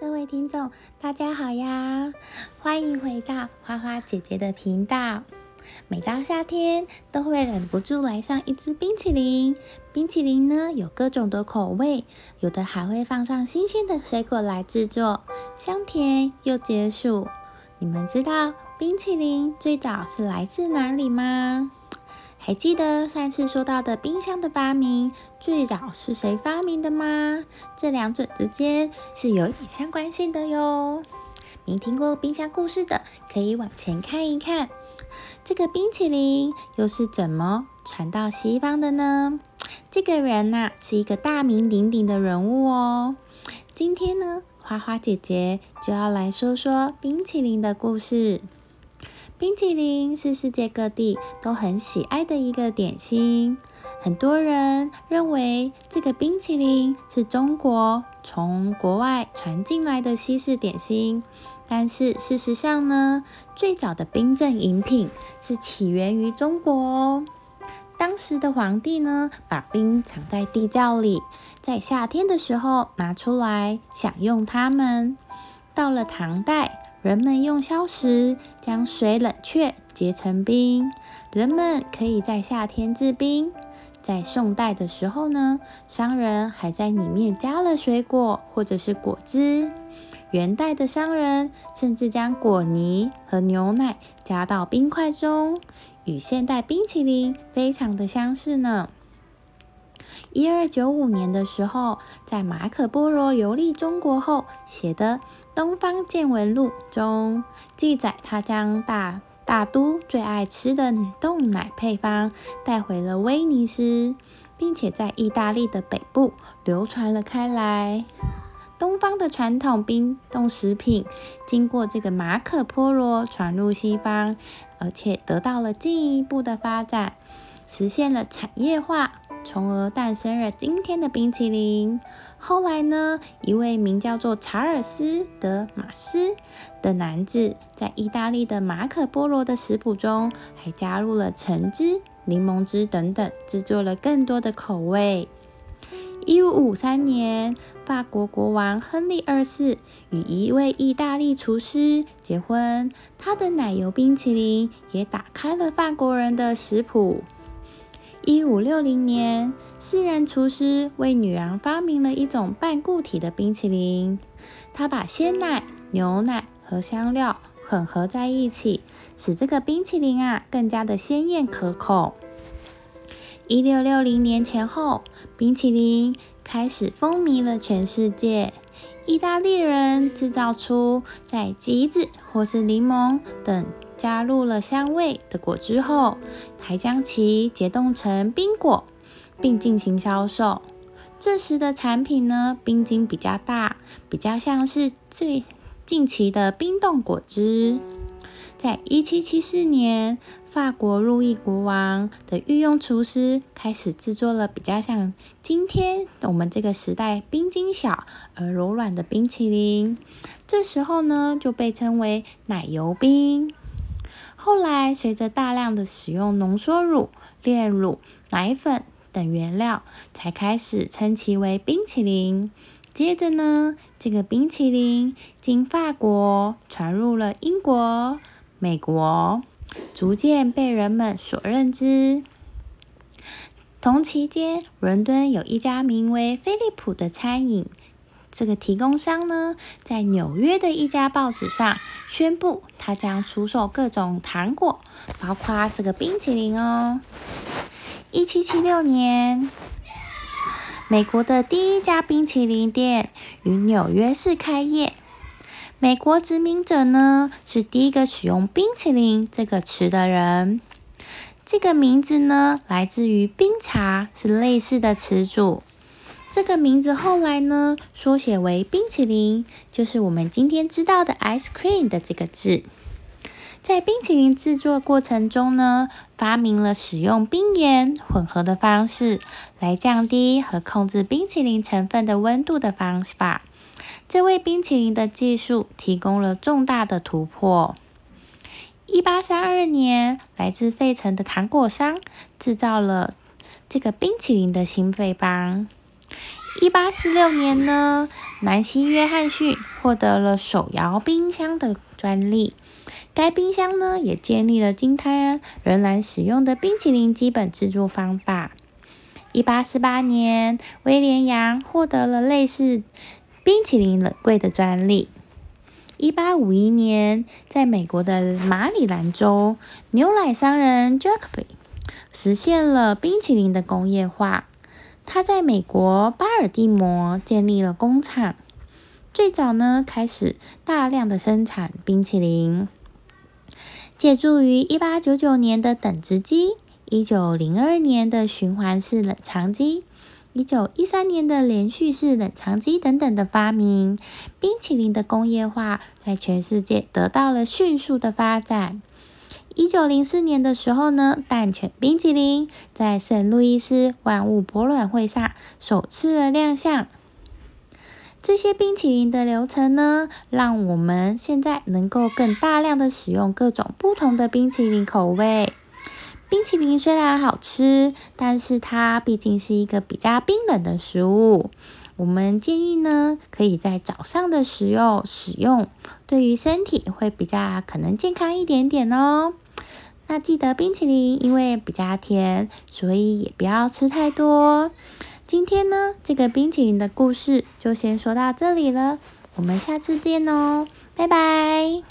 各位听众，大家好呀！欢迎回到花花姐姐的频道。每到夏天，都会忍不住来上一支冰淇淋。冰淇淋呢，有各种的口味，有的还会放上新鲜的水果来制作，香甜又解暑。你们知道冰淇淋最早是来自哪里吗？还记得上次说到的冰箱的发明，最早是谁发明的吗？这两者之间是有点相关性的哟。没听过冰箱故事的，可以往前看一看。这个冰淇淋又是怎么传到西方的呢？这个人呐，是一个大名鼎鼎的人物哦。今天呢，花花姐姐就要来说说冰淇淋的故事。冰淇淋是世界各地都很喜爱的一个点心，很多人认为这个冰淇淋是中国从国外传进来的西式点心，但是事实上呢，最早的冰镇饮品是起源于中国哦。当时的皇帝呢，把冰藏在地窖里，在夏天的时候拿出来享用它们。到了唐代。人们用硝石将水冷却结成冰，人们可以在夏天制冰。在宋代的时候呢，商人还在里面加了水果或者是果汁。元代的商人甚至将果泥和牛奶加到冰块中，与现代冰淇淋非常的相似呢。一二九五年的时候，在马可波罗游历中国后写的《东方见闻录》中记载，他将大大都最爱吃的冻奶配方带回了威尼斯，并且在意大利的北部流传了开来。东方的传统冰冻食品，经过这个马可波罗传入西方，而且得到了进一步的发展，实现了产业化。从而诞生了今天的冰淇淋。后来呢，一位名叫做查尔斯·德马斯的男子，在意大利的马可波罗的食谱中，还加入了橙汁、柠檬汁等等，制作了更多的口味。一五五三年，法国国王亨利二世与一位意大利厨师结婚，他的奶油冰淇淋也打开了法国人的食谱。一五六零年，私人厨师为女儿发明了一种半固体的冰淇淋。他把鲜奶、牛奶和香料混合在一起，使这个冰淇淋啊更加的鲜艳可口。一六六零年前后，冰淇淋开始风靡了全世界。意大利人制造出在橘子或是柠檬等。加入了香味的果汁后，还将其解冻成冰果，并进行销售。这时的产品呢，冰晶比较大，比较像是最近期的冰冻果汁。在一七七四年，法国路易国王的御用厨师开始制作了比较像今天我们这个时代冰晶小而柔软的冰淇淋。这时候呢，就被称为奶油冰。后来，随着大量的使用浓缩乳、炼乳、奶粉等原料，才开始称其为冰淇淋。接着呢，这个冰淇淋经法国传入了英国、美国，逐渐被人们所认知。同期间，伦敦有一家名为飞利浦的餐饮。这个提供商呢，在纽约的一家报纸上宣布，他将出售各种糖果，包括这个冰淇淋哦。一七七六年，美国的第一家冰淇淋店于纽约市开业。美国殖民者呢，是第一个使用“冰淇淋”这个词的人。这个名字呢，来自于冰茶，是类似的词组。这个名字后来呢，缩写为冰淇淋，就是我们今天知道的 ice cream 的这个字。在冰淇淋制作过程中呢，发明了使用冰盐混合的方式来降低和控制冰淇淋成分的温度的方法。这为冰淇淋的技术提供了重大的突破。一八三二年，来自费城的糖果商制造了这个冰淇淋的新配方。一八四六年呢，南希·约翰逊获得了手摇冰箱的专利。该冰箱呢，也建立了今天仍然使用的冰淇淋基本制作方法。一八四八年，威廉杨获得了类似冰淇淋冷柜的专利。一八五一年，在美国的马里兰州，牛奶商人 Jacoby 实现了冰淇淋的工业化。他在美国巴尔的摩建立了工厂，最早呢开始大量的生产冰淇淋。借助于一八九九年的等值机、一九零二年的循环式冷藏机、一九一三年的连续式冷藏机等等的发明，冰淇淋的工业化在全世界得到了迅速的发展。一九零四年的时候呢，蛋卷冰淇淋在圣路易斯万物博览会上首次的亮相。这些冰淇淋的流程呢，让我们现在能够更大量的使用各种不同的冰淇淋口味。冰淇淋虽然好吃，但是它毕竟是一个比较冰冷的食物。我们建议呢，可以在早上的时候使用，对于身体会比较可能健康一点点哦。那记得冰淇淋因为比较甜，所以也不要吃太多。今天呢，这个冰淇淋的故事就先说到这里了，我们下次见哦，拜拜。